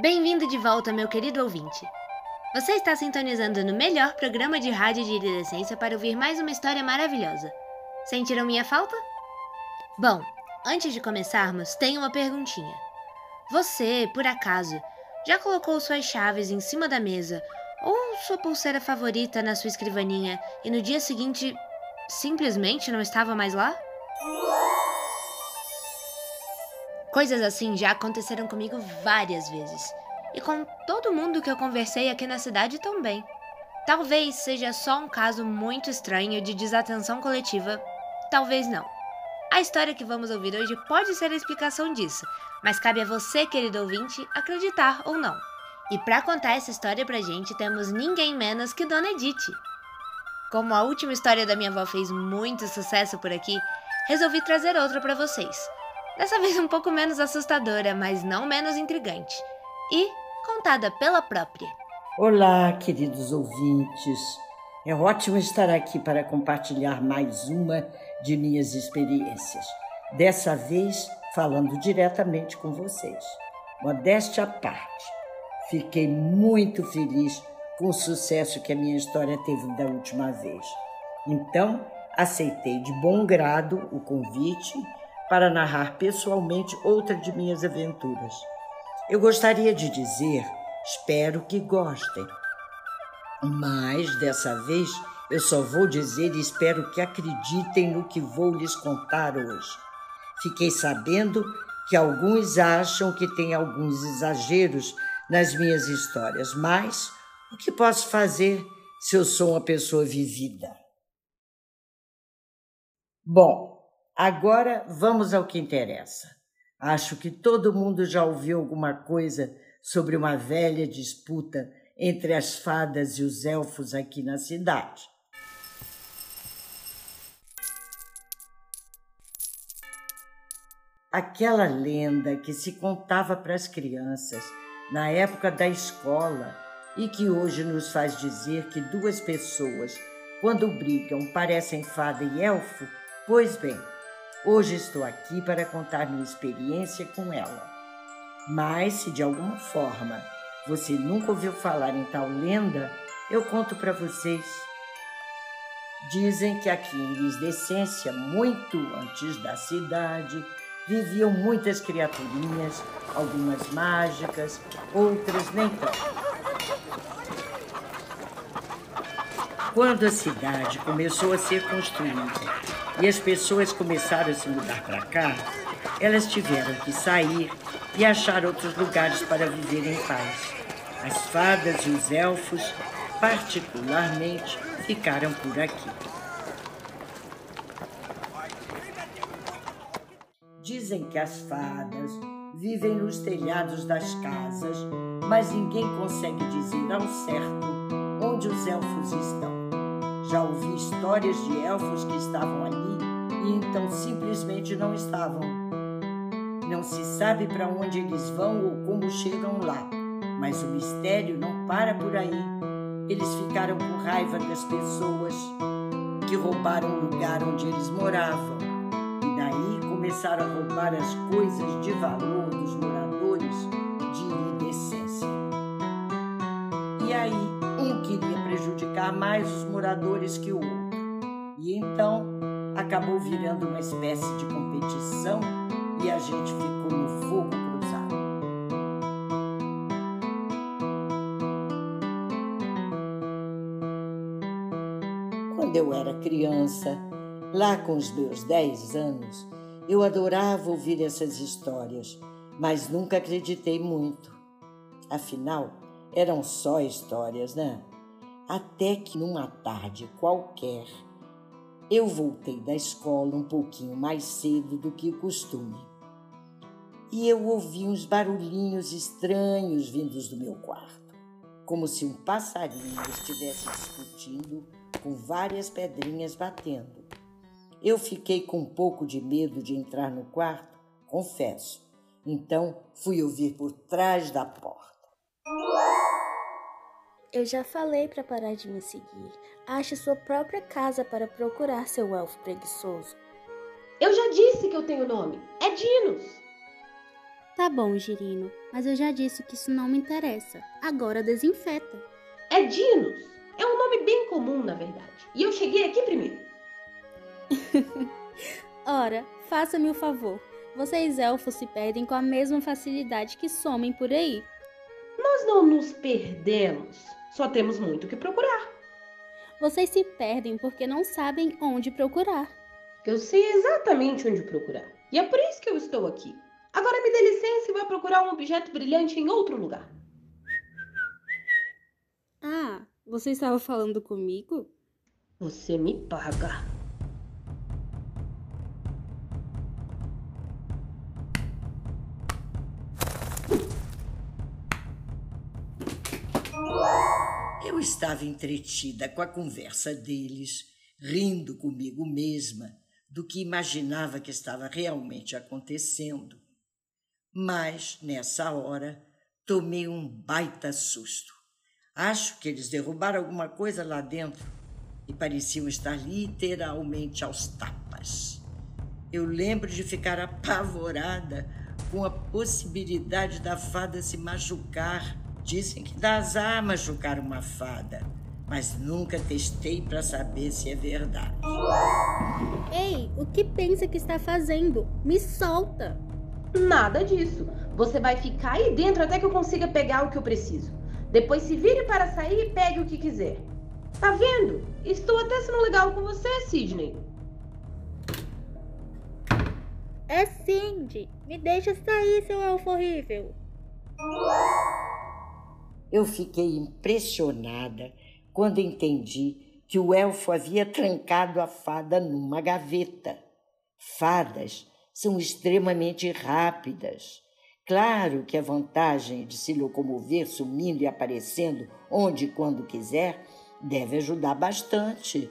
Bem-vindo de volta, meu querido ouvinte. Você está sintonizando no melhor programa de rádio de adolescência para ouvir mais uma história maravilhosa. Sentiram minha falta? Bom, antes de começarmos, tenho uma perguntinha. Você, por acaso, já colocou suas chaves em cima da mesa ou sua pulseira favorita na sua escrivaninha e no dia seguinte simplesmente não estava mais lá? Coisas assim já aconteceram comigo várias vezes. E com todo mundo que eu conversei aqui na cidade também. Talvez seja só um caso muito estranho de desatenção coletiva, talvez não. A história que vamos ouvir hoje pode ser a explicação disso, mas cabe a você, querido ouvinte, acreditar ou não. E para contar essa história pra gente, temos ninguém menos que Dona Edith. Como a última história da minha avó fez muito sucesso por aqui, resolvi trazer outra para vocês. Dessa vez um pouco menos assustadora, mas não menos intrigante. E contada pela própria. Olá, queridos ouvintes. É ótimo estar aqui para compartilhar mais uma de minhas experiências. Dessa vez, falando diretamente com vocês. Modéstia à parte, fiquei muito feliz com o sucesso que a minha história teve da última vez. Então, aceitei de bom grado o convite para narrar pessoalmente outra de minhas aventuras. Eu gostaria de dizer, espero que gostem. Mas dessa vez eu só vou dizer e espero que acreditem no que vou lhes contar hoje. Fiquei sabendo que alguns acham que tem alguns exageros nas minhas histórias, mas o que posso fazer se eu sou uma pessoa vivida? Bom, Agora vamos ao que interessa. Acho que todo mundo já ouviu alguma coisa sobre uma velha disputa entre as fadas e os elfos aqui na cidade. Aquela lenda que se contava para as crianças na época da escola e que hoje nos faz dizer que duas pessoas, quando brigam, parecem fada e elfo, pois bem, Hoje estou aqui para contar minha experiência com ela. Mas se de alguma forma você nunca ouviu falar em tal lenda, eu conto para vocês. Dizem que aqui em Lisdecência, muito antes da cidade, viviam muitas criaturinhas, algumas mágicas, outras nem tanto. Quando a cidade começou a ser construída e as pessoas começaram a se mudar para cá, elas tiveram que sair e achar outros lugares para viver em paz. As fadas e os elfos, particularmente, ficaram por aqui. Dizem que as fadas vivem nos telhados das casas, mas ninguém consegue dizer ao certo onde os elfos estão. Já ouvi histórias de elfos que estavam ali e então simplesmente não estavam. Não se sabe para onde eles vão ou como chegam lá, mas o mistério não para por aí. Eles ficaram com raiva das pessoas que roubaram o lugar onde eles moravam. E daí começaram a roubar as coisas de valor dos moradores prejudicar mais os moradores que o outro. E então acabou virando uma espécie de competição e a gente ficou no fogo cruzado. Quando eu era criança, lá com os meus 10 anos, eu adorava ouvir essas histórias, mas nunca acreditei muito. Afinal, eram só histórias, né? Até que numa tarde qualquer, eu voltei da escola um pouquinho mais cedo do que o costume. E eu ouvi uns barulhinhos estranhos vindos do meu quarto, como se um passarinho estivesse discutindo com várias pedrinhas batendo. Eu fiquei com um pouco de medo de entrar no quarto, confesso. Então fui ouvir por trás da porta. Eu já falei para parar de me seguir. Ache sua própria casa para procurar seu elfo preguiçoso. Eu já disse que eu tenho nome. É Dinos. Tá bom, Girino, mas eu já disse que isso não me interessa. Agora desinfeta. É Dinos. É um nome bem comum, na verdade. E eu cheguei aqui primeiro. Ora, faça-me o favor. Vocês elfos se perdem com a mesma facilidade que somem por aí. Nós não nos perdemos. Só temos muito o que procurar. Vocês se perdem porque não sabem onde procurar. Eu sei exatamente onde procurar. E é por isso que eu estou aqui. Agora me dê licença e vá procurar um objeto brilhante em outro lugar. Ah, você estava falando comigo? Você me paga. Estava entretida com a conversa deles, rindo comigo mesma do que imaginava que estava realmente acontecendo. Mas, nessa hora, tomei um baita susto. Acho que eles derrubaram alguma coisa lá dentro e pareciam estar literalmente aos tapas. Eu lembro de ficar apavorada com a possibilidade da fada se machucar. Dizem que dá azar machucar uma fada, mas nunca testei para saber se é verdade. Ei, o que pensa que está fazendo? Me solta! Nada disso. Você vai ficar aí dentro até que eu consiga pegar o que eu preciso. Depois se vire para sair e pegue o que quiser. Tá vendo? Estou até sendo legal com você, Sidney. É Cindy! Me deixa sair, seu elfo horrível! Eu fiquei impressionada quando entendi que o elfo havia trancado a fada numa gaveta. Fadas são extremamente rápidas. Claro que a vantagem de se locomover sumindo e aparecendo onde e quando quiser deve ajudar bastante.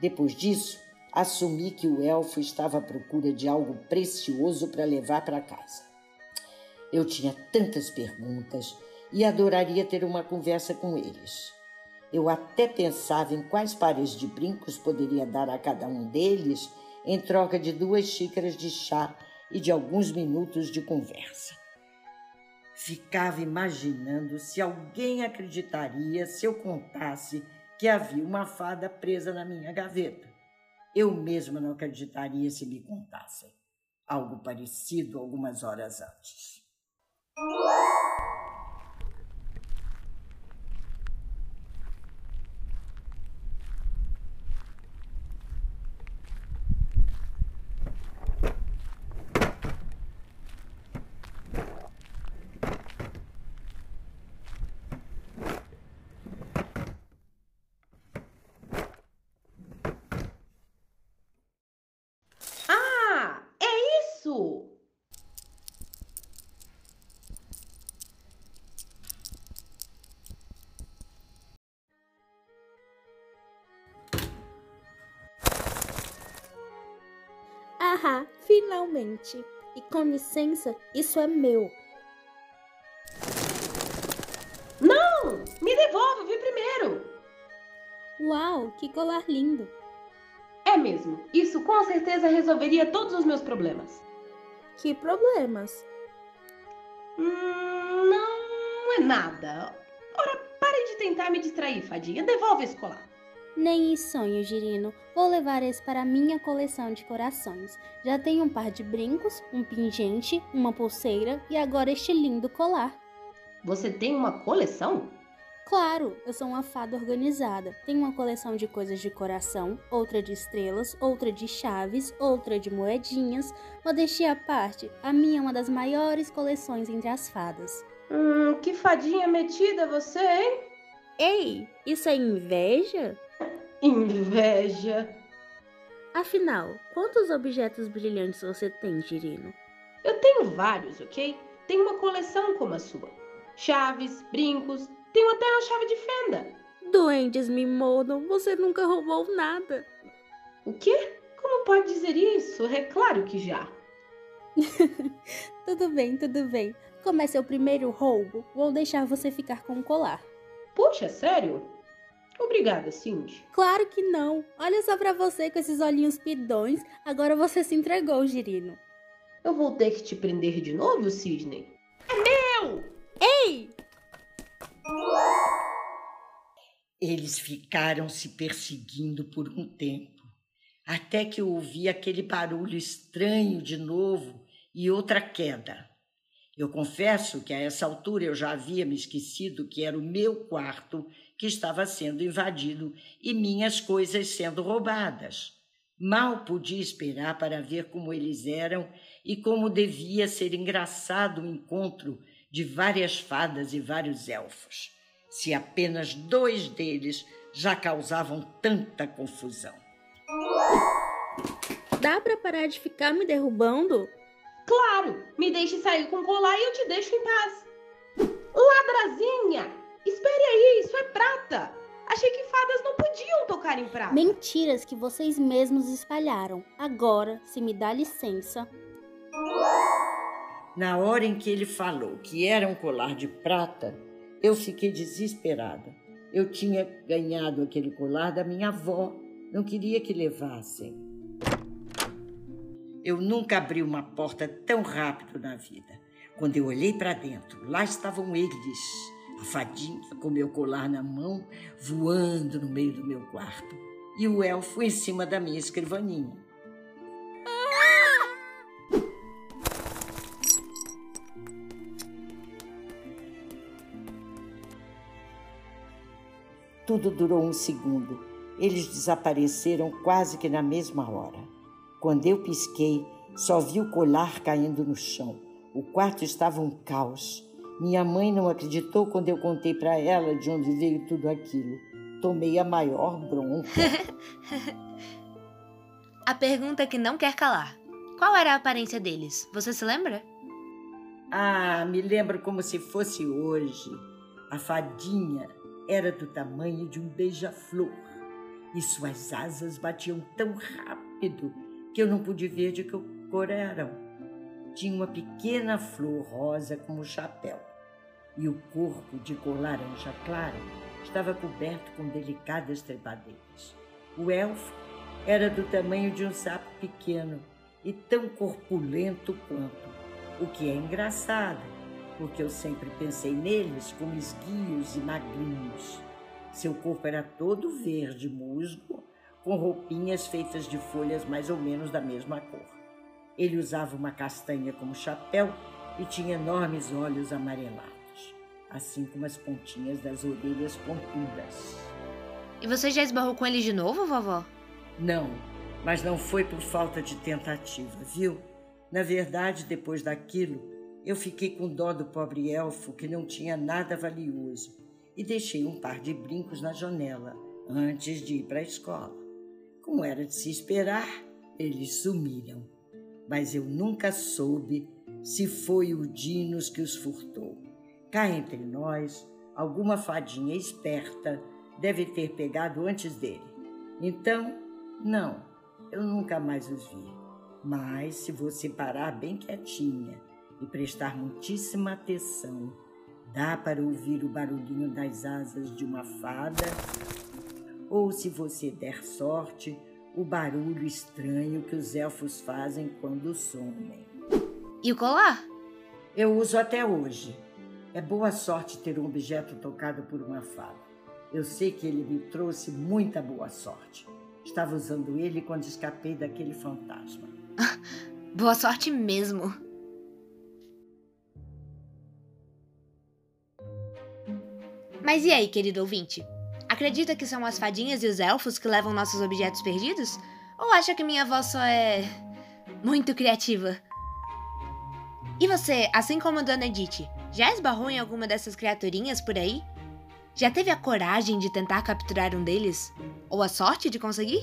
Depois disso, assumi que o elfo estava à procura de algo precioso para levar para casa. Eu tinha tantas perguntas e adoraria ter uma conversa com eles. Eu até pensava em quais pares de brincos poderia dar a cada um deles em troca de duas xícaras de chá e de alguns minutos de conversa. Ficava imaginando se alguém acreditaria se eu contasse que havia uma fada presa na minha gaveta. Eu mesma não acreditaria se me contassem. Algo parecido algumas horas antes. Ah, finalmente! E com licença, isso é meu. Não! Me devolva, vi primeiro! Uau, que colar lindo! É mesmo. Isso com certeza resolveria todos os meus problemas. Que problemas? Hum, não é nada. Ora, pare de tentar me distrair, fadinha. Devolve esse colar. Nem em sonho, Girino. Vou levar esse para minha coleção de corações. Já tenho um par de brincos, um pingente, uma pulseira e agora este lindo colar. Você tem uma coleção? Claro, eu sou uma fada organizada. Tenho uma coleção de coisas de coração, outra de estrelas, outra de chaves, outra de moedinhas. Modestia à parte, a minha é uma das maiores coleções entre as fadas. Hum, que fadinha metida você, hein? Ei, isso é inveja? Inveja. Afinal, quantos objetos brilhantes você tem, Girino? Eu tenho vários, ok? Tenho uma coleção como a sua. Chaves, brincos, tenho até a chave de fenda. Duendes me mordam, você nunca roubou nada. O quê? Como pode dizer isso? É claro que já. tudo bem, tudo bem. Como é seu primeiro roubo, vou deixar você ficar com o colar. Puxa, sério? Obrigada, Cindy. Claro que não. Olha só para você com esses olhinhos pidões. Agora você se entregou, Girino. Eu vou ter que te prender de novo, Sidney? É meu! Ei! Eles ficaram se perseguindo por um tempo, até que eu ouvi aquele barulho estranho de novo e outra queda. Eu confesso que a essa altura eu já havia me esquecido que era o meu quarto que estava sendo invadido e minhas coisas sendo roubadas. Mal podia esperar para ver como eles eram e como devia ser engraçado o encontro de várias fadas e vários elfos, se apenas dois deles já causavam tanta confusão. Dá para parar de ficar me derrubando? Claro! Me deixe sair com o colar e eu te deixo em paz. Ladrazinha! Espere aí, isso é prata! Achei que fadas não podiam tocar em prata. Mentiras que vocês mesmos espalharam. Agora, se me dá licença. Na hora em que ele falou que era um colar de prata, eu fiquei desesperada. Eu tinha ganhado aquele colar da minha avó. Não queria que levassem. Eu nunca abri uma porta tão rápido na vida. Quando eu olhei para dentro, lá estavam eles, a fadinha com meu colar na mão, voando no meio do meu quarto, e o elfo em cima da minha escrivaninha. Tudo durou um segundo. Eles desapareceram quase que na mesma hora. Quando eu pisquei, só vi o colar caindo no chão. O quarto estava um caos. Minha mãe não acreditou quando eu contei para ela de onde veio tudo aquilo. Tomei a maior bronca. a pergunta que não quer calar. Qual era a aparência deles? Você se lembra? Ah, me lembro como se fosse hoje. A fadinha era do tamanho de um beija-flor e suas asas batiam tão rápido que eu não pude ver de que cor eram. Tinha uma pequena flor rosa como chapéu, e o corpo, de cor laranja clara, estava coberto com delicadas trepadeiras. O elfo era do tamanho de um sapo pequeno e tão corpulento quanto, o que é engraçado, porque eu sempre pensei neles como esguios e magrinhos. Seu corpo era todo verde musgo com roupinhas feitas de folhas mais ou menos da mesma cor. Ele usava uma castanha como chapéu e tinha enormes olhos amarelados, assim como as pontinhas das orelhas pontudas. E você já esbarrou com ele de novo, vovó? Não, mas não foi por falta de tentativa, viu? Na verdade, depois daquilo, eu fiquei com dó do pobre elfo que não tinha nada valioso e deixei um par de brincos na janela antes de ir para a escola. Como era de se esperar, eles sumiram. Mas eu nunca soube se foi o Dinos que os furtou. Cá entre nós, alguma fadinha esperta deve ter pegado antes dele. Então, não, eu nunca mais os vi. Mas se você parar bem quietinha e prestar muitíssima atenção, dá para ouvir o barulhinho das asas de uma fada ou, se você der sorte, o barulho estranho que os elfos fazem quando somem. E o colar? Eu uso até hoje. É boa sorte ter um objeto tocado por uma fada. Eu sei que ele me trouxe muita boa sorte. Estava usando ele quando escapei daquele fantasma. boa sorte mesmo. Mas e aí, querido ouvinte? Acredita que são as fadinhas e os elfos que levam nossos objetos perdidos? Ou acha que minha avó só é. muito criativa? E você, assim como a Dona Edith, já esbarrou em alguma dessas criaturinhas por aí? Já teve a coragem de tentar capturar um deles? Ou a sorte de conseguir?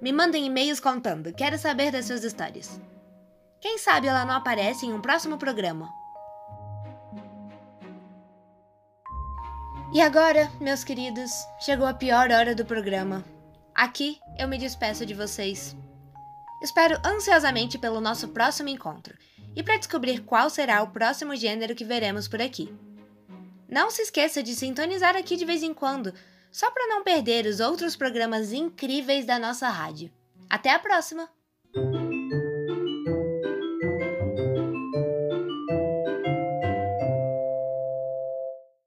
Me mandem e-mails contando, quero saber das suas histórias. Quem sabe ela não aparece em um próximo programa. E agora, meus queridos, chegou a pior hora do programa. Aqui eu me despeço de vocês. Espero ansiosamente pelo nosso próximo encontro e para descobrir qual será o próximo gênero que veremos por aqui. Não se esqueça de sintonizar aqui de vez em quando, só para não perder os outros programas incríveis da nossa rádio. Até a próxima!